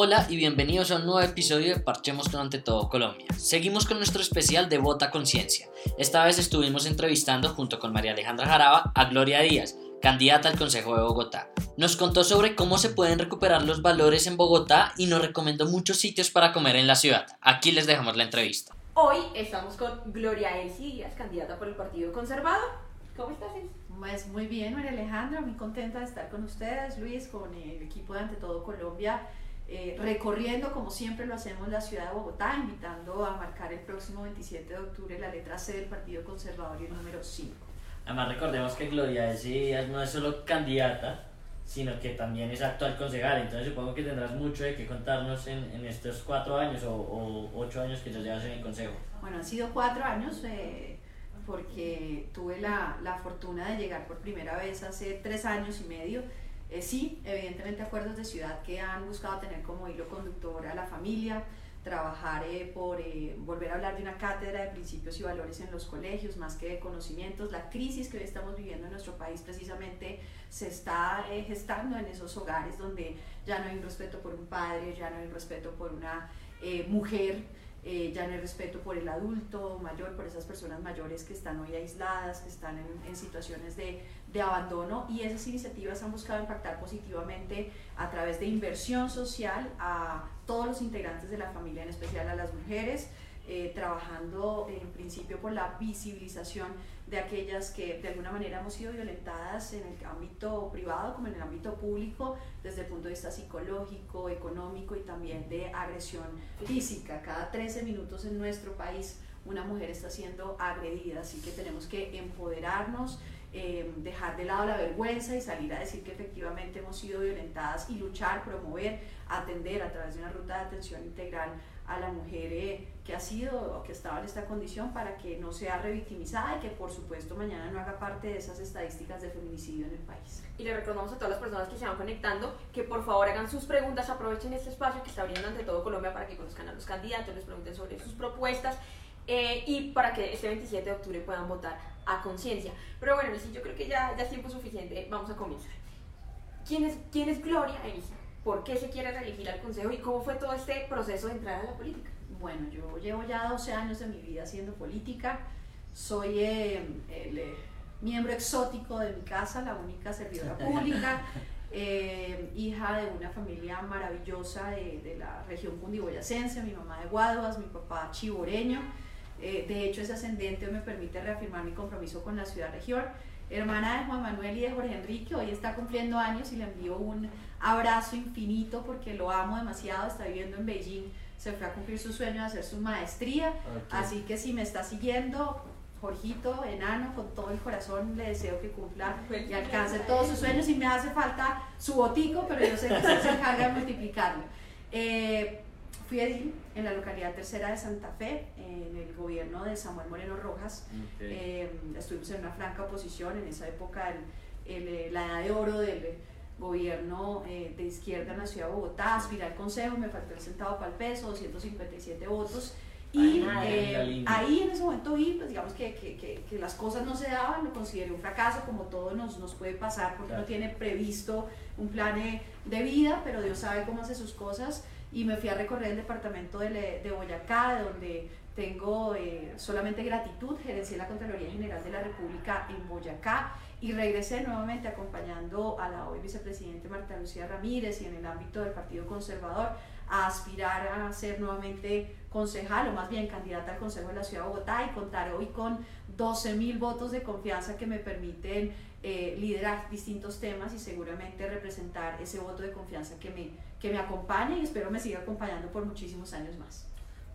Hola y bienvenidos a un nuevo episodio de Parchemos con Ante Todo Colombia. Seguimos con nuestro especial de Vota Conciencia. Esta vez estuvimos entrevistando junto con María Alejandra Jaraba a Gloria Díaz, candidata al Consejo de Bogotá. Nos contó sobre cómo se pueden recuperar los valores en Bogotá y nos recomendó muchos sitios para comer en la ciudad. Aquí les dejamos la entrevista. Hoy estamos con Gloria Elsie Díaz, candidata por el Partido Conservador. ¿Cómo estás, Elsie? Pues muy bien, María Alejandra, muy contenta de estar con ustedes, Luis, con el equipo de Ante Todo Colombia eh, recorriendo como siempre lo hacemos la ciudad de Bogotá, invitando a marcar el próximo 27 de octubre la letra C del Partido Conservador y el número 5. Además recordemos que Gloria Díaz no es solo candidata, sino que también es actual concejal, entonces supongo que tendrás mucho de qué contarnos en, en estos cuatro años o, ocho años que ya llevas en el consejo. Bueno, han sido cuatro años eh, porque tuve la, la fortuna de llegar por primera vez hace tres años y medio eh, sí, evidentemente acuerdos de ciudad que han buscado tener como hilo conductor a la familia, trabajar eh, por eh, volver a hablar de una cátedra de principios y valores en los colegios, más que de conocimientos. La crisis que hoy estamos viviendo en nuestro país precisamente se está gestando en esos hogares donde ya no hay un respeto por un padre, ya no hay un respeto por una mujer ya no hay respeto por el adulto mayor, por esas personas mayores que están hoy aisladas, que están en, situaciones de, de, abandono y esas iniciativas han buscado impactar positivamente a través de inversión social a todos los integrantes de la familia, en especial a las mujeres, eh, trabajando en principio por la visibilización de aquellas que de alguna manera hemos sido violentadas en el ámbito privado como en el ámbito público, desde el punto de vista psicológico, económico y también de agresión física. Cada 13 minutos en nuestro país una mujer está siendo agredida, así que tenemos que empoderarnos, eh, dejar de lado la vergüenza y salir a decir que efectivamente hemos sido violentadas y luchar, promover, atender a través de una ruta de atención integral a la mujer eh, que ha sido o que estaba en esta condición para que no sea revictimizada y que por supuesto mañana no haga parte de esas estadísticas de feminicidio en el país. Y le recordamos a todas las personas que se van conectando que por favor hagan sus preguntas, aprovechen este espacio que está abriendo ante todo Colombia para que conozcan a los candidatos, les pregunten sobre sus propuestas eh, y para que este 27 de octubre puedan votar a conciencia. Pero bueno, sí, yo creo que ya, ya es tiempo suficiente, vamos a comenzar. ¿Quién es, quién es Gloria Elisa? ¿Por qué se quiere reelegir al Consejo y cómo fue todo este proceso de entrar a la política? Bueno, yo llevo ya 12 años de mi vida haciendo política. Soy eh, el eh, miembro exótico de mi casa, la única servidora pública, eh, hija de una familia maravillosa de, la región cundiboyacense, mi mamá de Guaduas, mi papá chiboreño. De hecho, ese ascendente me permite reafirmar mi compromiso con la ciudad-región. Hermana de Juan Manuel y de Jorge Enrique, hoy está cumpliendo años y le envío un abrazo infinito porque lo amo demasiado, está viviendo en Beijing se fue a cumplir su sueño de hacer su maestría. Así que si me está siguiendo, Jorgito, enano, con todo el corazón le deseo que cumpla y alcance todos sus sueños y me hace falta su botico, pero yo sé que se encarga de multiplicarlo. Eh, fui edil en la localidad tercera de Santa Fe, en el gobierno de Samuel Moreno Rojas. Eh, estuvimos en una franca oposición, en esa época el, la edad de oro del gobierno eh, de izquierda en la ciudad de Bogotá, aspiré al consejo, me faltó el centavo para el peso, 257 votos. Y eh, ahí en ese momento vi, pues digamos que, que, que, las cosas no se daban, lo consideré un fracaso, como todo nos, nos puede pasar, porque no tiene previsto un plan de vida, pero Dios sabe cómo hace sus cosas. Y me fui a recorrer el departamento de, de Boyacá, de donde tengo eh, solamente gratitud, gerencié la Contraloría General de la República en Boyacá y regresé nuevamente acompañando a la hoy vicepresidente Marta Lucía Ramírez y en el ámbito del Partido Conservador a aspirar a ser nuevamente concejal o más bien candidata al Consejo de la Ciudad de Bogotá y contar hoy con 12 mil votos de confianza que me permiten eh, liderar distintos temas y seguramente representar ese voto de confianza que me, que me acompaña y espero me siga acompañando por muchísimos años más.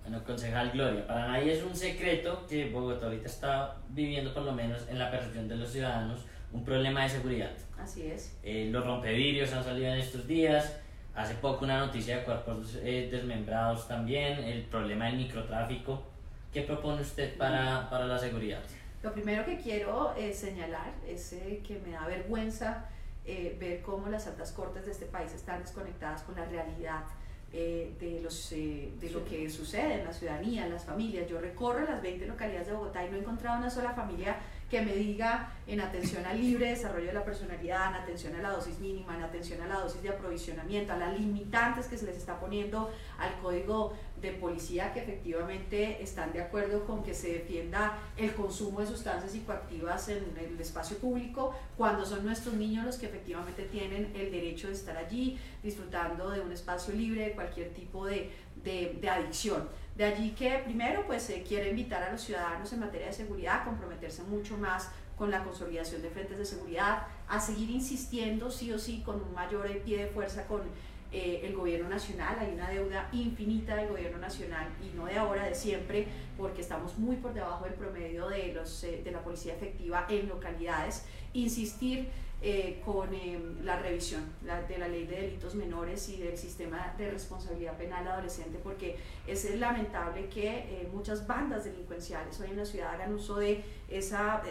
Bueno, concejal Gloria, para nadie es un secreto que Bogotá ahorita está viviendo, por lo menos en la percepción de los ciudadanos, un problema de seguridad. Así es. Eh, los rompevidrios han salido en estos días. Hace poco una noticia de cuerpos eh, desmembrados también, el problema del microtráfico. ¿Qué propone usted para, para la seguridad? Lo primero que quiero eh, señalar es que me da vergüenza ver cómo las altas cortes de este país están desconectadas con la realidad de, los, de lo que sucede en la ciudadanía, en las familias. Yo recorro las 20 localidades de Bogotá y no he encontrado una sola familia que me diga en atención al libre desarrollo de la personalidad, en atención a la dosis mínima, en atención a la dosis de aprovisionamiento, a las limitantes que se les está poniendo al código de policía que efectivamente están de acuerdo con que se defienda el consumo de sustancias psicoactivas en el espacio público, cuando son nuestros niños los que efectivamente tienen el derecho de estar allí disfrutando de un espacio libre de cualquier tipo de, de, adicción. De allí que primero pues se quiere invitar a los ciudadanos en materia de seguridad a comprometerse mucho más con la consolidación de frentes de seguridad, a seguir insistiendo sí o sí con un mayor pie de fuerza con eh, el gobierno nacional, hay una deuda infinita del gobierno nacional y no de ahora, de siempre, porque estamos muy por debajo del promedio de, los, eh, de la policía efectiva en localidades. Insistir eh, con la revisión de la ley de delitos menores y del sistema de responsabilidad penal adolescente, porque es lamentable que muchas bandas delincuenciales hoy en la ciudad hagan uso de esa,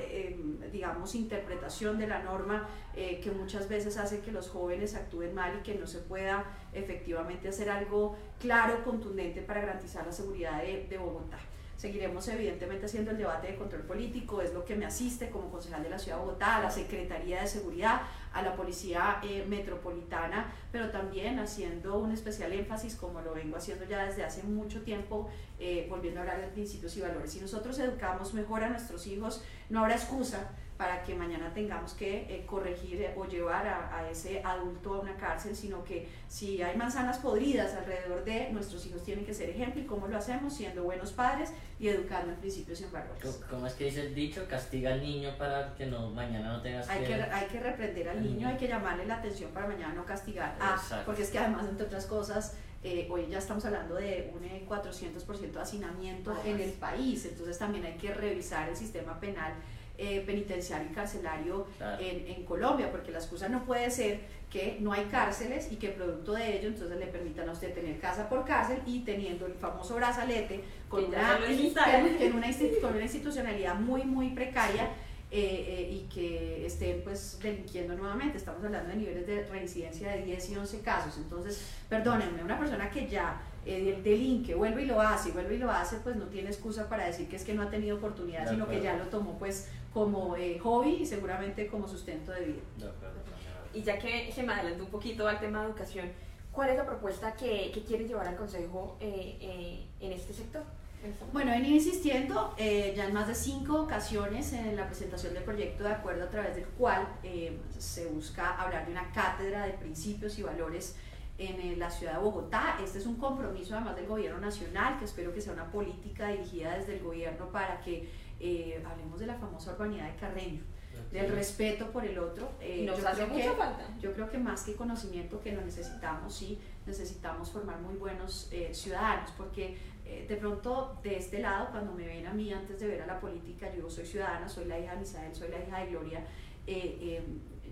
digamos, interpretación de la norma que muchas veces hace que los jóvenes actúen mal y que no se pueda efectivamente hacer algo claro, contundente para garantizar la seguridad de Bogotá. Seguiremos evidentemente haciendo el debate de control político, es lo que me asiste como concejal de la Ciudad de Bogotá, a la Secretaría de Seguridad, a la Policía eh, Metropolitana, pero también haciendo un especial énfasis, como lo vengo haciendo ya desde hace mucho tiempo, eh, volviendo a hablar de principios y valores. Si nosotros educamos mejor a nuestros hijos, no habrá excusa para que mañana tengamos que eh, corregir eh, o llevar a, ese adulto a una cárcel, sino que si hay manzanas podridas alrededor de nuestros hijos tienen que ser ejemplo y cómo lo hacemos siendo buenos padres y educando en principios y en valores. ¿Cómo es que dice el dicho? Castiga al niño para que no mañana no tengas hay que... Hay que reprender al niño, hay que llamarle la atención para mañana no castigar. Ah, porque es que además, entre otras cosas, eh, hoy ya estamos hablando de un 400% de hacinamiento en el país, entonces también hay que revisar el sistema penal eh, penitenciario y carcelario en, en, Colombia, porque la excusa no puede ser que no hay cárceles y que producto de ello entonces le permitan a usted tener casa por cárcel y teniendo el famoso brazalete con, una, con, una, con una institucionalidad muy, muy precaria. Eh, eh, y que estén pues delinquiendo nuevamente. Estamos hablando de niveles de reincidencia de 10 y 11 casos. Entonces, perdónenme, una persona que ya eh, delinque, vuelve y lo hace, vuelve y lo hace, pues no tiene excusa para decir que es que no ha tenido oportunidad, sino que ya lo tomó pues como eh, hobby y seguramente como sustento de vida. Y ya que se me adelantó un poquito al tema de educación, ¿cuál es la propuesta que, que quiere llevar al Consejo eh, eh, en este sector? Bueno, he venido insistiendo ya en más de cinco ocasiones en la presentación del proyecto de acuerdo a través del cual se busca hablar de una cátedra de principios y valores en la ciudad de Bogotá. Este es un compromiso además del gobierno nacional, que espero que sea una política dirigida desde el gobierno para que eh, hablemos de la famosa urbanidad de Carreño, del respeto por el otro. Eh, Nos yo hace creo mucha que, falta. Yo creo que más que conocimiento que lo necesitamos, sí, necesitamos formar muy buenos eh, ciudadanos, porque de pronto de este lado, cuando me ven a mí antes de ver a la política, yo soy ciudadana, soy la hija de Misael, soy la hija de Gloria,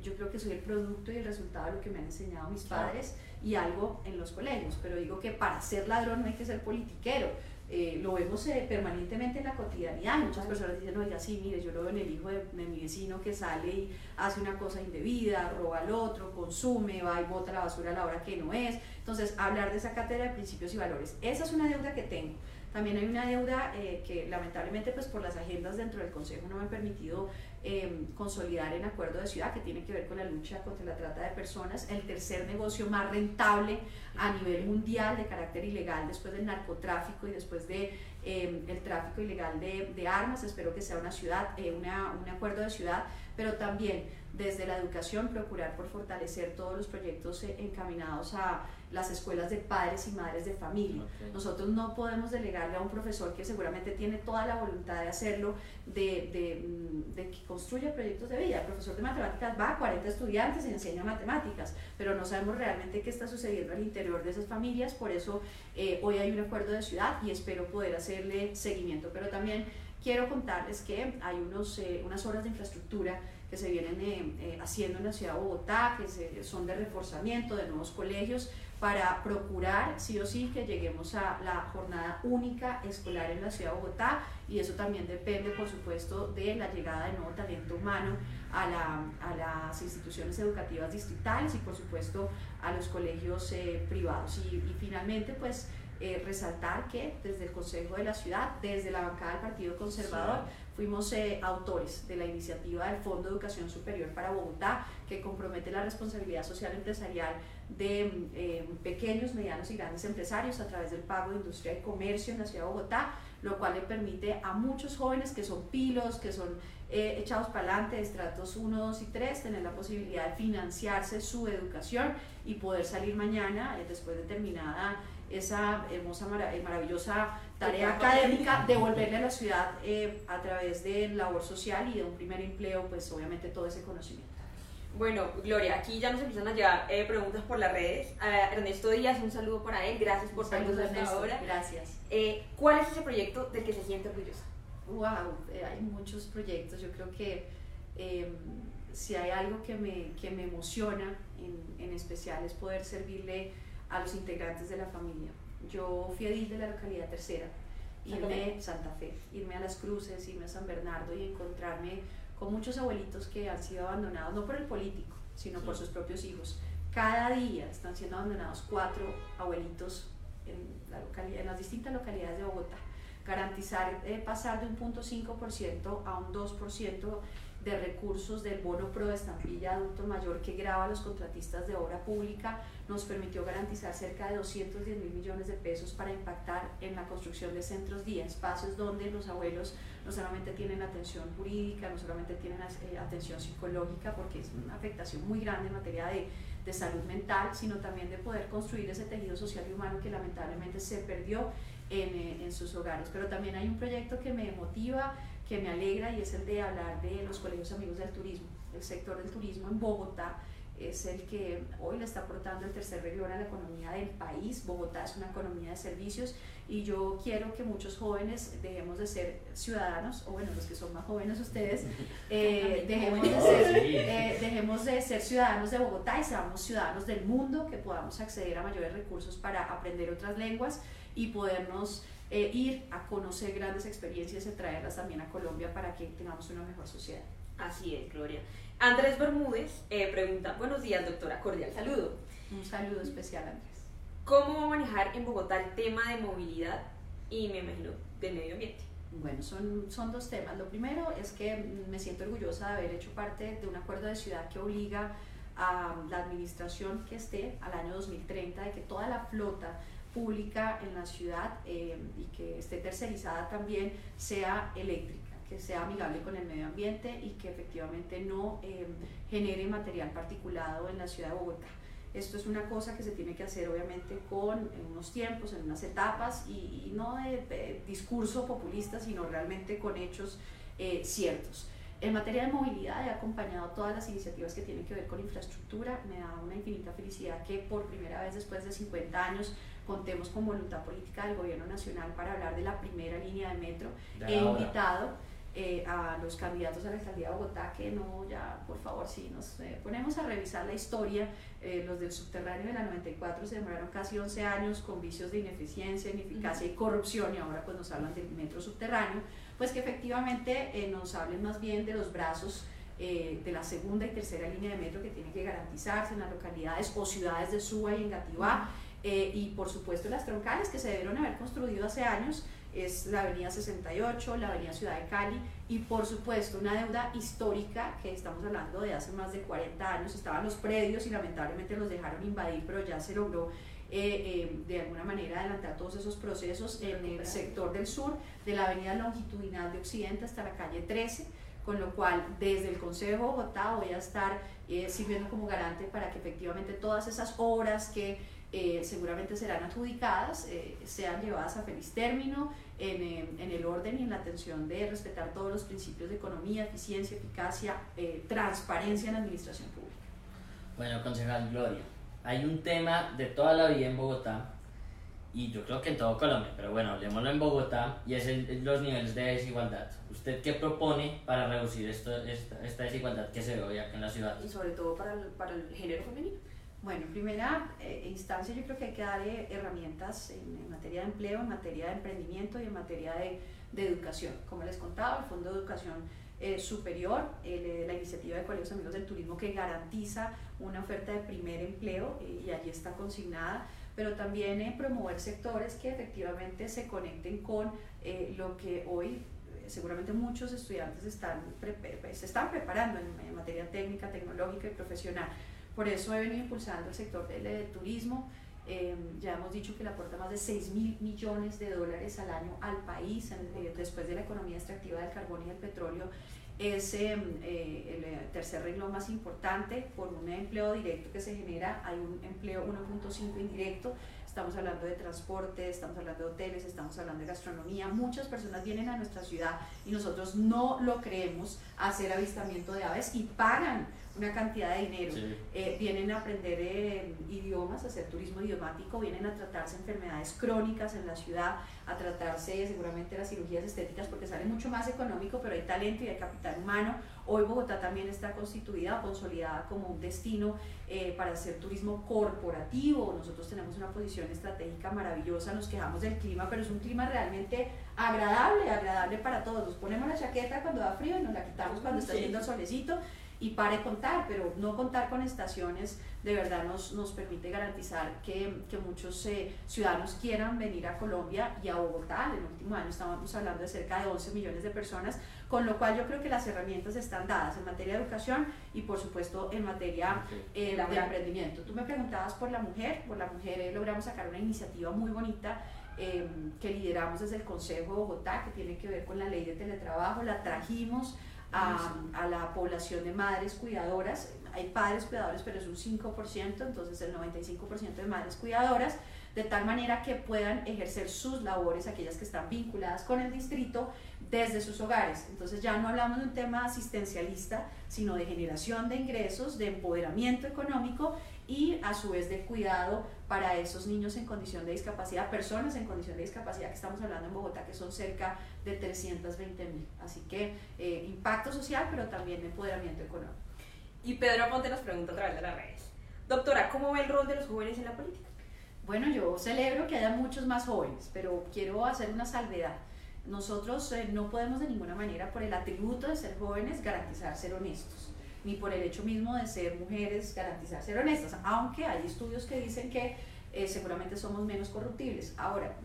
yo creo que soy el producto y el resultado de lo que me han enseñado mis padres y algo en los colegios, pero digo que para ser ladrón no hay que ser politiquero, eh, lo vemos eh, permanentemente en la cotidianidad. Muchas personas dicen, oiga, sí, mire, yo lo veo en el hijo de, mi vecino que sale y hace una cosa indebida, roba al otro, consume, va y bota la basura a la hora que no es. Entonces, hablar de esa cátedra de principios y valores, esa es una deuda que tengo. También hay una deuda eh, que lamentablemente pues por las agendas dentro del Consejo no me han permitido Em, consolidar en acuerdo de ciudad que tiene que ver con la lucha contra la trata de personas, el tercer negocio más rentable a nivel mundial de carácter ilegal después del narcotráfico y después de em, el tráfico ilegal de, de, armas. Espero que sea una ciudad, eh, una, un acuerdo de ciudad, pero también desde la educación procurar por fortalecer todos los proyectos eh, encaminados a las escuelas de padres y madres de familia. Nosotros no podemos delegarle a un profesor que seguramente tiene toda la voluntad de hacerlo, de, de, mm, de, que construya proyectos de vida. El profesor de matemáticas va a 40 estudiantes y enseña matemáticas, pero no sabemos realmente qué está sucediendo al interior de esas familias, por eso eh, hoy hay un acuerdo de ciudad y espero poder hacerle seguimiento. Pero también quiero contarles que hay unos, eh, unas obras de infraestructura que se vienen eh, haciendo en la ciudad de Bogotá, que son de reforzamiento de nuevos colegios, para procurar sí o sí que lleguemos a la jornada única escolar en la ciudad de Bogotá. Y eso también depende por supuesto de la llegada de nuevo talento humano a, la, a las instituciones educativas distritales y por supuesto a los colegios eh, privados. Y, finalmente pues eh, resaltar que desde el Consejo de la Ciudad, desde la bancada del Partido Conservador, fuimos eh, autores de la iniciativa del Fondo de Educación Superior para Bogotá, que compromete la responsabilidad social empresarial de eh, pequeños, medianos y grandes empresarios a través del pago de industria y comercio en la ciudad de Bogotá, lo cual le permite a muchos jóvenes que son pilos, que son echados para adelante de estratos 1, 2 y 3, tener la posibilidad de financiarse su educación y poder salir mañana después de terminada esa hermosa, eh, maravillosa tarea académica, devolverle a la ciudad eh, a través de labor social y de un primer empleo, pues obviamente todo ese conocimiento. Bueno, Gloria, aquí ya nos empiezan a llegar eh, preguntas por las redes. Ernesto Díaz, un saludo para él, gracias por estar hasta ahora. Gracias. ¿Cuál es ese proyecto del que se siente orgullosa? Wow, hay muchos proyectos. Yo creo que si hay algo que me, que me emociona en, en especial es poder servirle a los integrantes de la familia. Yo fui edil de la localidad tercera, irme a Santa Fe, irme a Las Cruces, irme a San Bernardo y encontrarme con muchos abuelitos que han sido abandonados, no por el político, sino por sus propios hijos. Cada día están siendo abandonados cuatro abuelitos en, la localidad, en las distintas localidades de Bogotá. Garantizar eh, pasar de un punto 5% a un 2% de recursos del bono pro de estampilla adulto mayor que graba a los contratistas de obra pública nos permitió garantizar cerca de 210 mil millones de pesos para impactar en la construcción de centros día, espacios donde los abuelos no solamente tienen atención jurídica, no solamente tienen eh, atención psicológica, porque es una afectación muy grande en materia de, de salud mental, sino también de poder construir ese tejido social y humano que lamentablemente se perdió en, eh, en sus hogares. Pero también hay un proyecto que me motiva que me alegra y es el de hablar de los colegios amigos del turismo. El sector del turismo en Bogotá es el que hoy le está aportando el tercer renglón a la economía del país. Bogotá es una economía de servicios y yo quiero que muchos jóvenes dejemos de ser ciudadanos, o bueno, los que son más jóvenes ustedes, eh, dejemos, de ser, eh, dejemos de ser ciudadanos de Bogotá y seamos ciudadanos del mundo, que podamos acceder a mayores recursos para aprender otras lenguas y podernos eh, ir a conocer grandes experiencias y traerlas también a Colombia para que tengamos una mejor sociedad. Así es, Gloria. Andrés Bermúdez eh, pregunta, buenos días doctora, cordial saludo. Un saludo especial Andrés. ¿Cómo va a manejar en Bogotá el tema de movilidad y me imagino del medio ambiente? Bueno, son, son dos temas. Lo primero es que me siento orgullosa de haber hecho parte de un acuerdo de ciudad que obliga a la administración que esté al año 2030 de que toda la flota pública en la ciudad eh, y que esté tercerizada también sea eléctrica, que sea amigable con el medio ambiente y que efectivamente no eh, genere material particulado en la ciudad de Bogotá. Esto es una cosa que se tiene que hacer obviamente con unos tiempos, en unas etapas y, no de, discurso populista, sino realmente con hechos eh, ciertos. En materia de movilidad he acompañado todas las iniciativas que tienen que ver con infraestructura. Me da una infinita felicidad que por primera vez después de 50 años contemos con voluntad política del gobierno nacional para hablar de la primera línea de metro. He invitado eh, a los candidatos a la alcaldía de Bogotá que no, ya por favor, si nos eh, ponemos a revisar la historia, eh, los del subterráneo de la 94 se demoraron casi 11 años con vicios de ineficiencia, ineficacia y corrupción y ahora pues nos hablan del metro subterráneo, pues que efectivamente nos hablen más bien de los brazos de la segunda y tercera línea de metro que tiene que garantizarse en las localidades o ciudades de Suba y en Gativá. Eh, y por supuesto las troncales que se debieron haber construido hace años es la Avenida 68, la Avenida Ciudad de Cali y por supuesto una deuda histórica que estamos hablando de hace más de 40 años, estaban los predios y lamentablemente los dejaron invadir, pero ya se logró eh, eh, de alguna manera adelantar todos esos procesos en el sector del sur, de la Avenida Longitudinal de Occidente hasta la calle 13 con lo cual desde el Consejo de Bogotá voy a estar sirviendo como garante para que efectivamente todas esas obras que eh, seguramente serán adjudicadas, eh, sean llevadas a feliz término en, eh, en, el orden y en la atención de respetar todos los principios de economía, eficiencia, eficacia, transparencia en la administración pública. Bueno, concejal Gloria, hay un tema de toda la vida en Bogotá y yo creo que en todo Colombia, pero bueno, hablemoslo en Bogotá y es los niveles de desigualdad. ¿Usted qué propone para reducir esto, esta, esta, desigualdad que se ve hoy acá en la ciudad? Y sobre todo para el, para el género femenino. Bueno, en primera eh, instancia yo creo que hay que darle herramientas en, materia de empleo, en materia de emprendimiento y en materia de, educación. Como les contaba, el Fondo de Educación eh, Superior, eh, la iniciativa de Colegios Amigos del Turismo que garantiza una oferta de primer empleo y allí está consignada pero también eh, promover sectores que efectivamente se conecten con eh, lo que hoy seguramente muchos estudiantes están se están preparando en, materia técnica, tecnológica y profesional. Por eso he venido impulsando el sector del, turismo. ya hemos dicho que le aporta más de 6 mil millones de dólares al año al país, después de la economía extractiva del carbón y del petróleo. Es em, eh, el eh, tercer renglón más importante por un empleo directo que se genera, hay un empleo 1.5 indirecto, estamos hablando de transporte, estamos hablando de hoteles, estamos hablando de gastronomía, muchas personas vienen a nuestra ciudad y nosotros no lo creemos hacer avistamiento de aves y pagan una cantidad de dinero. Eh, vienen a aprender eh, idiomas, a hacer turismo idiomático, vienen a tratarse enfermedades crónicas en la ciudad, a tratarse seguramente las cirugías estéticas porque sale mucho más económico, pero hay talento y hay capital humano. Hoy Bogotá también está constituida, consolidada como un destino eh, para hacer turismo corporativo. Nosotros tenemos una posición estratégica maravillosa, nos quejamos del clima, pero es un clima realmente agradable, agradable para todos. Nos ponemos la chaqueta cuando da frío y nos la quitamos cuando está haciendo solecito y pare contar, pero no contar con estaciones de verdad nos, nos permite garantizar que, que muchos eh, ciudadanos quieran venir a Colombia y a Bogotá. En el último año estábamos hablando de cerca de 11 millones de personas, con lo cual yo creo que las herramientas están dadas en materia de educación y por supuesto en materia eh, de emprendimiento. Tú me preguntabas por la mujer, por la mujer eh, logramos sacar una iniciativa muy bonita que lideramos desde el Consejo de Bogotá, que tiene que ver con la ley de teletrabajo, la trajimos a, a, la población de madres cuidadoras. Hay padres cuidadores, pero es un 5%, entonces el 95% de madres cuidadoras, de tal manera que puedan ejercer sus labores, aquellas que están vinculadas con el distrito, desde sus hogares. Entonces ya no hablamos de un tema asistencialista, sino de generación de ingresos, de empoderamiento económico y a su vez de cuidado para esos niños en condición de discapacidad, personas en condición de discapacidad que estamos hablando en Bogotá, que son cerca de 320 mil. Así que eh, impacto social, pero también empoderamiento económico. Y Pedro Aponte nos pregunta a través de las redes. Doctora, ¿cómo ve el rol de los jóvenes en la política? Bueno, yo celebro que haya muchos más jóvenes, pero quiero hacer una salvedad. Nosotros eh, no podemos de ninguna manera, por el atributo de ser jóvenes, garantizar ser honestos ni por el hecho mismo de ser mujeres garantizar ser honestas, aunque hay estudios que dicen que eh, seguramente somos menos corruptibles. Ahora,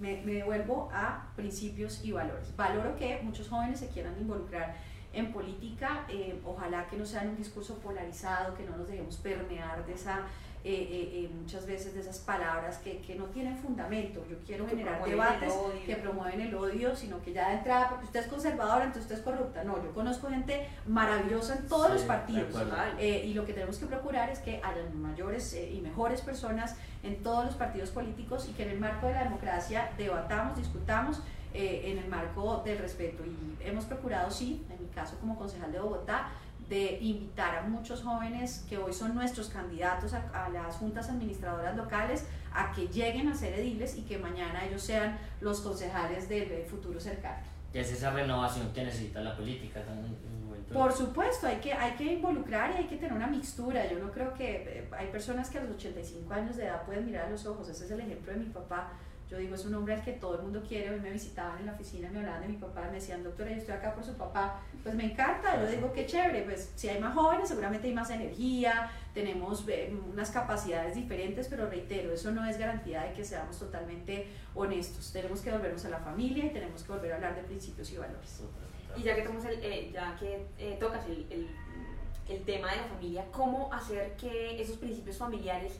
me, me devuelvo a principios y valores. Valoro que muchos jóvenes se quieran involucrar en política, eh, ojalá que no sea un discurso polarizado, que no nos dejemos permear de esa eh, eh, eh, muchas veces de esas palabras que, que, no tienen fundamento. Yo quiero generar debates que promueven el odio, sino que ya de entrada, porque usted es conservadora, entonces usted es corrupta. No, yo conozco gente maravillosa en todos los partidos. y lo que tenemos que procurar es que haya mayores y mejores personas en todos los partidos políticos y que en el marco de la democracia debatamos, discutamos. en el marco del respeto y hemos procurado, sí, en mi caso como concejal de Bogotá, de invitar a muchos jóvenes que hoy son nuestros candidatos a, las juntas administradoras locales a que lleguen a ser ediles y que mañana ellos sean los concejales del futuro cercano. Es esa renovación que necesita la política Por supuesto, hay que, hay que involucrar y hay que tener una mixtura. Yo no creo que eh, hay personas que a los 85 años de edad pueden mirar a los ojos. Ese es el ejemplo de mi papá yo digo, es un hombre al que todo el mundo quiere. Hoy me visitaban en la oficina, me hablaban de mi papá, me decían, doctora, yo estoy acá por su papá. Pues me encanta, yo digo, qué chévere. Pues si hay más jóvenes, seguramente hay más energía, tenemos eh, unas capacidades diferentes, pero reitero, eso no es garantía de que seamos totalmente honestos. Tenemos que volvernos a la familia y tenemos que volver a hablar de principios y valores. Y ya que, el, eh, ya que eh, tocas el, el tema de la familia, ¿cómo hacer que esos principios familiares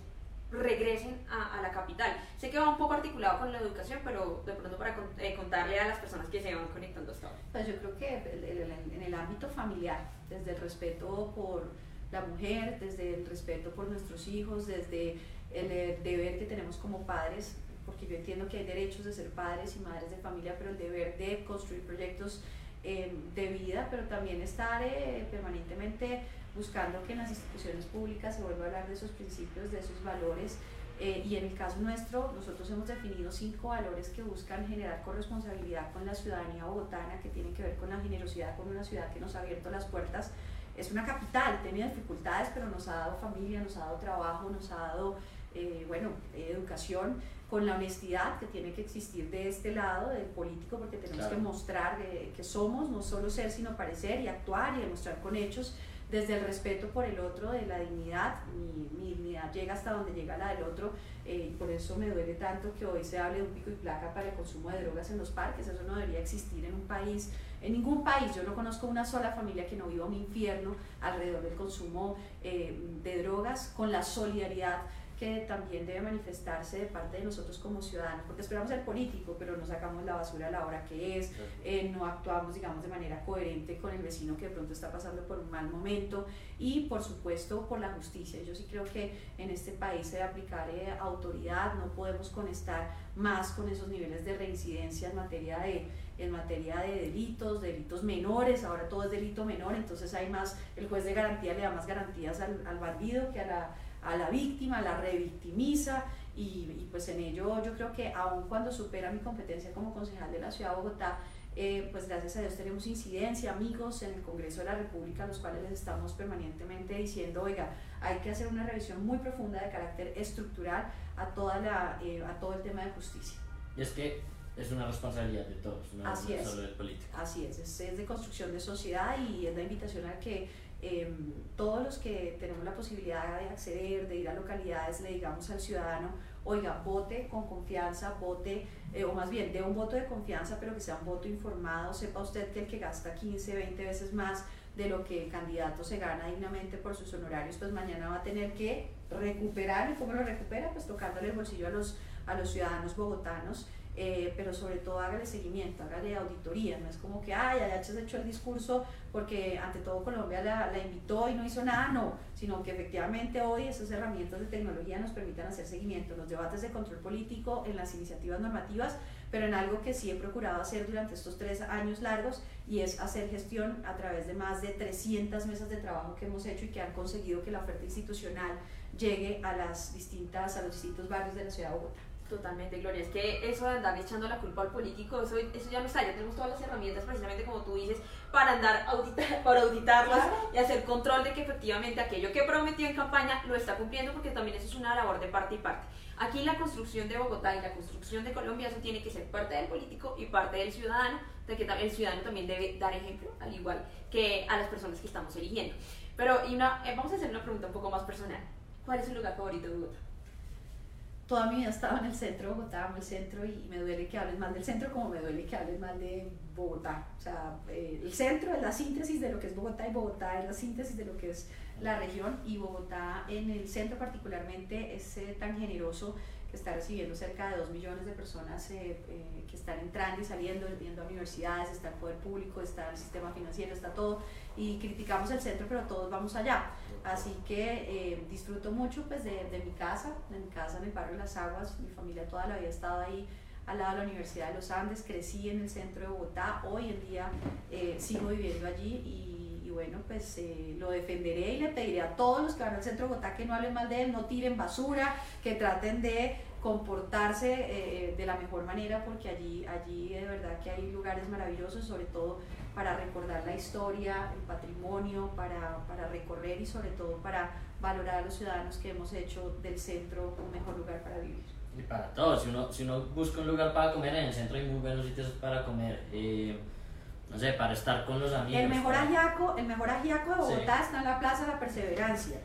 regresen a, la capital. Sé que va un poco articulado con la educación, pero de pronto para eh, contarle a las personas que se van conectando hasta ahora. Pues yo creo que en el ámbito familiar, desde el respeto por la mujer, desde el respeto por nuestros hijos, desde el deber que tenemos como padres, porque yo entiendo que hay derechos de ser padres y madres de familia, pero el deber de construir proyectos eh, de vida, pero también estar eh, permanentemente buscando que en las instituciones públicas se vuelva a hablar de esos principios, de esos valores. Eh, y en el caso nuestro, nosotros hemos definido cinco valores que buscan generar corresponsabilidad con la ciudadanía bogotana, que tienen que ver con la generosidad, con una ciudad que nos ha abierto las puertas. Es una capital, tiene dificultades, pero nos ha dado familia, nos ha dado trabajo, nos ha dado, eh, bueno, educación, con la honestidad que tiene que existir de este lado del político, porque tenemos que mostrar que somos, no solo ser, sino parecer y actuar y demostrar con hechos desde el respeto por el otro, de la dignidad, mi, mi dignidad llega hasta donde llega la del otro, eh, y por eso me duele tanto que hoy se hable de un pico y placa para el consumo de drogas en los parques, eso no debería existir en un país, en ningún país, yo no conozco una sola familia que no viva un infierno alrededor del consumo eh, de drogas, con la solidaridad que también debe manifestarse de parte de nosotros como ciudadanos, porque esperamos ser político, pero no sacamos la basura a la hora que es, eh, no actuamos, digamos, de manera coherente con el vecino que de pronto está pasando por un mal momento y, por supuesto, por la justicia. Yo sí creo que en este país se debe aplicar eh, autoridad, no podemos conectar más con esos niveles de reincidencia en materia de en materia de delitos, delitos menores, ahora todo es delito menor, entonces hay más, el juez de garantía le da más garantías al, al bandido que a la a la víctima, la revictimiza y, pues en ello yo creo que aun cuando supera mi competencia como concejal de la Ciudad de Bogotá, eh, pues gracias a Dios tenemos incidencia, amigos en el Congreso de la República, los cuales les estamos permanentemente diciendo, oiga, hay que hacer una revisión muy profunda de carácter estructural a, toda la, eh, a todo el tema de justicia. Y es que es una responsabilidad de todos, no, Así es. solo del político. Así es, es, es de construcción de sociedad y es la invitación a que Em, todos los que tenemos la posibilidad de acceder, de ir a localidades, le digamos al ciudadano, oiga, vote con confianza, vote, eh, o más bien, dé un voto de confianza, pero que sea un voto informado, sepa usted que el que gasta 15, 20 veces más de lo que el candidato se gana dignamente por sus honorarios, pues mañana va a tener que recuperar, ¿y cómo lo recupera? Pues tocándole el bolsillo a los, a los ciudadanos bogotanos eh, pero sobre todo hágale seguimiento, hágale auditoría, no es como que, ay, ya has hecho el discurso porque ante todo Colombia la, la, invitó y no hizo nada, no, sino que efectivamente hoy esas herramientas de tecnología nos permitan hacer seguimiento en los debates de control político, en las iniciativas normativas, pero en algo que sí he procurado hacer durante estos tres años largos y es hacer gestión a través de más de 300 mesas de trabajo que hemos hecho y que han conseguido que la oferta institucional llegue a, las distintas, a los distintos barrios de la ciudad de Bogotá. Totalmente, Gloria. Es que eso de andar echando la culpa al político, eso, eso ya no está. Ya tenemos todas las herramientas, precisamente como tú dices, para andar auditar, para auditarlas y hacer control de que efectivamente aquello que prometió en campaña lo está cumpliendo, porque también eso es una labor de parte y parte. Aquí la construcción de Bogotá y la construcción de Colombia, eso tiene que ser parte del político y parte del ciudadano, de que el ciudadano también debe dar ejemplo, al igual que a las personas que estamos eligiendo. Pero y una, eh, vamos a hacer una pregunta un poco más personal. ¿Cuál es su lugar favorito de Bogotá? Toda mi vida estaba en el centro de Bogotá, amo el centro y me duele que hables mal del centro como me duele que hables mal de Bogotá. O sea, eh, el centro es la síntesis de lo que es Bogotá y Bogotá es la síntesis de lo que es la región y Bogotá en el centro particularmente es eh, tan generoso que está recibiendo cerca de 2 millones de personas eh, que están entrando y saliendo, viendo a universidades, está el poder público, está el sistema financiero, está todo y criticamos el centro pero todos vamos allá. Así que eh, disfruto mucho pues, de, de, mi casa, de mi casa en el barrio Las Aguas, mi familia toda la vida ha estado ahí al lado de la Universidad de los Andes, crecí en el centro de Bogotá, hoy en día eh, sigo viviendo allí bueno, pues eh, lo defenderé y le pediré a todos los que van al centro de Bogotá que no hablen mal de él, no tiren basura, que traten de comportarse de la mejor manera porque allí, allí de verdad que hay lugares maravillosos, sobre todo para recordar la historia, el patrimonio, para, para, recorrer y sobre todo para valorar a los ciudadanos que hemos hecho del centro un mejor lugar para vivir. Y para todos, si uno, si uno busca un lugar para comer, en el centro hay muy buenos sitios para comer. Eh, no sé, para estar con los amigos. El mejor ajiaco, el mejor ajiaco de Bogotá está en la Plaza de la Perseverancia.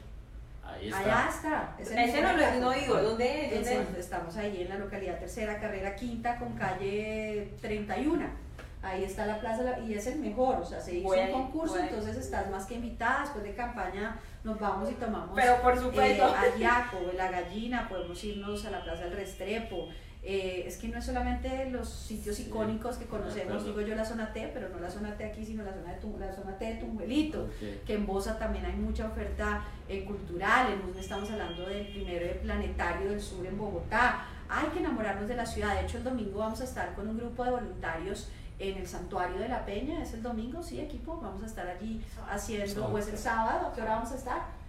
Ahí está. Allá está. Ese no lo no digo, ¿dónde es? Estamos ahí en la localidad tercera, carrera quinta, con calle 31 ahí está la plaza y es el mejor, o sea, se hizo un concurso, entonces estás más que invitada, después de campaña nos vamos y tomamos Pero por supuesto. Eh, la gallina, podemos irnos a la plaza del Restrepo, eh, es que no es solamente los sitios icónicos que conocemos, digo yo la zona T, pero no la zona T aquí, sino la zona, de la zona T de Tumbuelito, que en Bosa también hay mucha oferta eh, cultural, en estamos hablando del primer planetario del sur en Bogotá, hay que enamorarnos de la ciudad, de hecho el domingo vamos a estar con un grupo de voluntarios en el santuario de la Peña, es el domingo, sí, equipo, vamos a estar allí haciendo, pues el sábado, ¿a qué hora vamos a estar?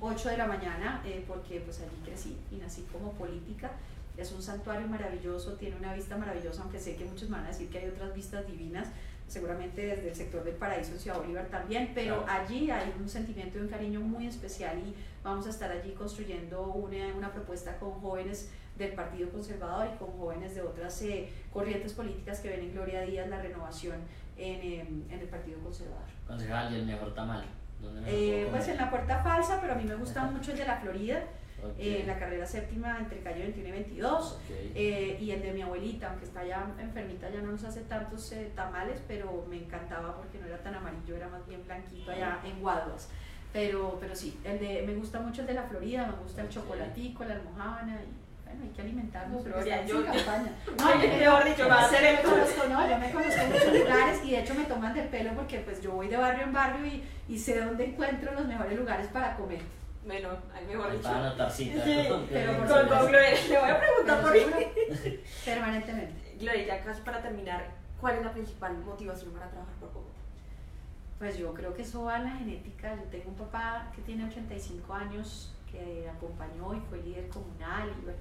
8 de la mañana, eh, porque pues allí crecí y nací como política. Es un santuario maravilloso, tiene una vista maravillosa, aunque sé que muchos van a decir que hay otras vistas divinas, seguramente desde el sector del paraíso en Ciudad Bolívar también, pero allí hay un sentimiento y un cariño muy especial y vamos a estar allí construyendo una, una propuesta con jóvenes del Partido Conservador y con jóvenes de otras eh, corrientes políticas que ven en Gloria Díaz la renovación en, em, en, el Partido Conservador. Concejal, ¿y el mejor tamal? Eh, pues en la puerta falsa, pero a mí me gusta mucho el de la Florida. Eh, la carrera séptima entre calle 21 y 22 eh, y el de mi abuelita, aunque está ya enfermita, ya no nos hace tantos tamales, pero me encantaba porque no era tan amarillo, era más bien blanquito allá en Guaduas. Pero, pero sí, el de, me gusta mucho el de la Florida, me gusta el chocolatico, la almohábana y bueno, hay que alimentarnos. Pero ya, yo, campaña. No, yo, mejor dicho, va a ser me conozco, no, yo me conozco en muchos lugares y de hecho me toman del pelo porque pues yo voy de barrio en barrio y, y sé dónde encuentro los mejores lugares para comer. Bueno, hay mejor dicho. Para anotar cita. Sí, pero con, con, Gloria, le voy a preguntar por mí. Permanentemente. Gloria, ya casi para terminar, ¿cuál es la principal motivación para trabajar por Bogotá? Pues yo creo que eso va en la genética. Yo tengo un papá que tiene 85 años, que acompañó y fue líder comunal y bueno,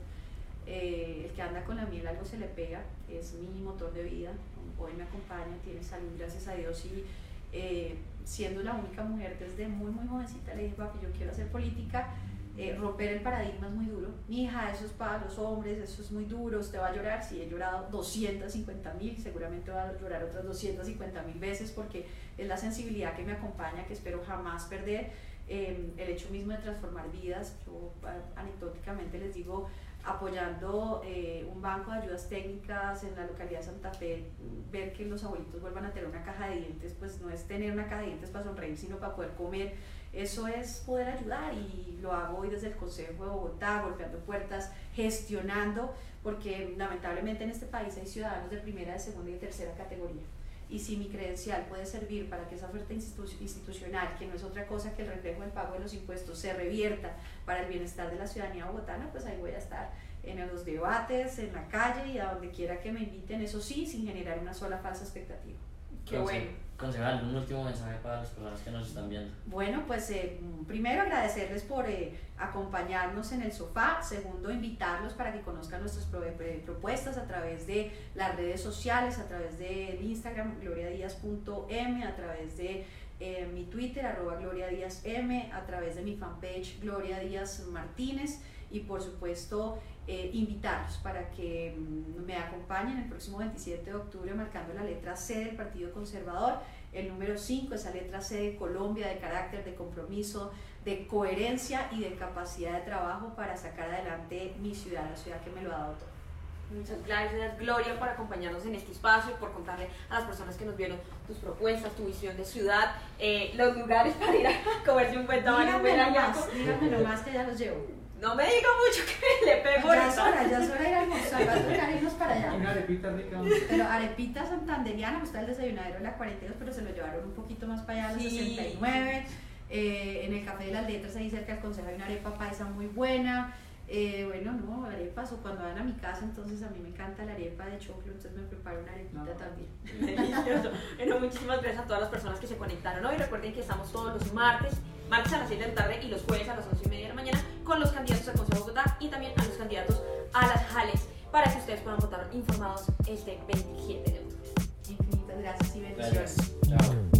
eh, el que anda con la miel algo se le pega, es mi motor de vida, hoy me acompaña, tiene salud, gracias a Dios, y eh, siendo la única mujer desde muy, muy jovencita, le dije, papi, yo quiero hacer política, eh, romper el paradigma es muy duro. Mi hija, eso es para los hombres, eso es muy duro, usted va a llorar. Si he llorado 250 mil, seguramente va a llorar otras 250 mil veces porque es la sensibilidad que me acompaña, que espero jamás perder. el hecho mismo de transformar vidas, yo anecdóticamente les digo, apoyando eh, un banco de ayudas técnicas en la localidad de Santa Fe, ver que los abuelitos vuelvan a tener una caja de dientes, pues no es tener una caja de dientes para sonreír, sino para poder comer. Eso es poder ayudar y lo hago hoy desde el Consejo de Bogotá, golpeando puertas, gestionando, porque lamentablemente en este país hay ciudadanos de primera, de segunda y de tercera categoría y si mi credencial puede servir para que esa oferta institucional, que no es otra cosa que el reflejo del pago de los impuestos, se revierta para el bienestar de la ciudadanía bogotana, pues ahí voy a estar en los debates, en la calle y a donde quiera que me inviten, eso sí, sin generar una sola falsa expectativa. Qué bueno. Concejal, un último mensaje para las personas que nos están viendo. Bueno, pues eh, primero agradecerles por eh, acompañarnos en el sofá. Segundo, invitarlos para que conozcan nuestras propuestas a través de las redes sociales, a través de Instagram, gloriadías.m, a través de eh, mi Twitter, arroba Gloria M, a través de mi fanpage Gloria Díaz Martínez y por supuesto invitarlos para que mm, me acompañen el próximo 27 de octubre marcando la letra C del Partido Conservador el número 5, esa letra C de Colombia, de carácter, de compromiso, de coherencia y de capacidad de trabajo para sacar adelante mi ciudad, la ciudad que me lo ha dado todo. Muchas gracias, Gloria, por acompañarnos en este espacio y por contarle a las personas que nos vieron tus propuestas, tu visión de ciudad, eh, los lugares para ir a comerse un buen tamal, un buen Díganme nomás que ya los llevo. No me diga mucho que le pego. Ya es hora, ya es hora de ir a almorzar, va a tocar irnos para allá. Una arepita rica. Pero arepita santanderiana, gusta el desayunadero de la 42, pero se lo llevaron un poquito más para allá, a los 69. Eh, en el Café de las Letras, ahí cerca del Consejo, hay una arepa paisa muy buena. Eh, bueno, no, arepas o cuando van a mi casa, entonces a mí me encanta la arepa de choclo, entonces me preparo una arepita también. Delicioso. Bueno, muchísimas gracias a todas las personas que se conectaron hoy. Recuerden que estamos todos los martes, martes a las 7 de la tarde y los jueves a las 11 y media de la mañana con los candidatos al Consejo de Bogotá y también a los candidatos a las JALES para que ustedes puedan votar informados este 27 de octubre. Infinitas gracias y bendiciones. Chao.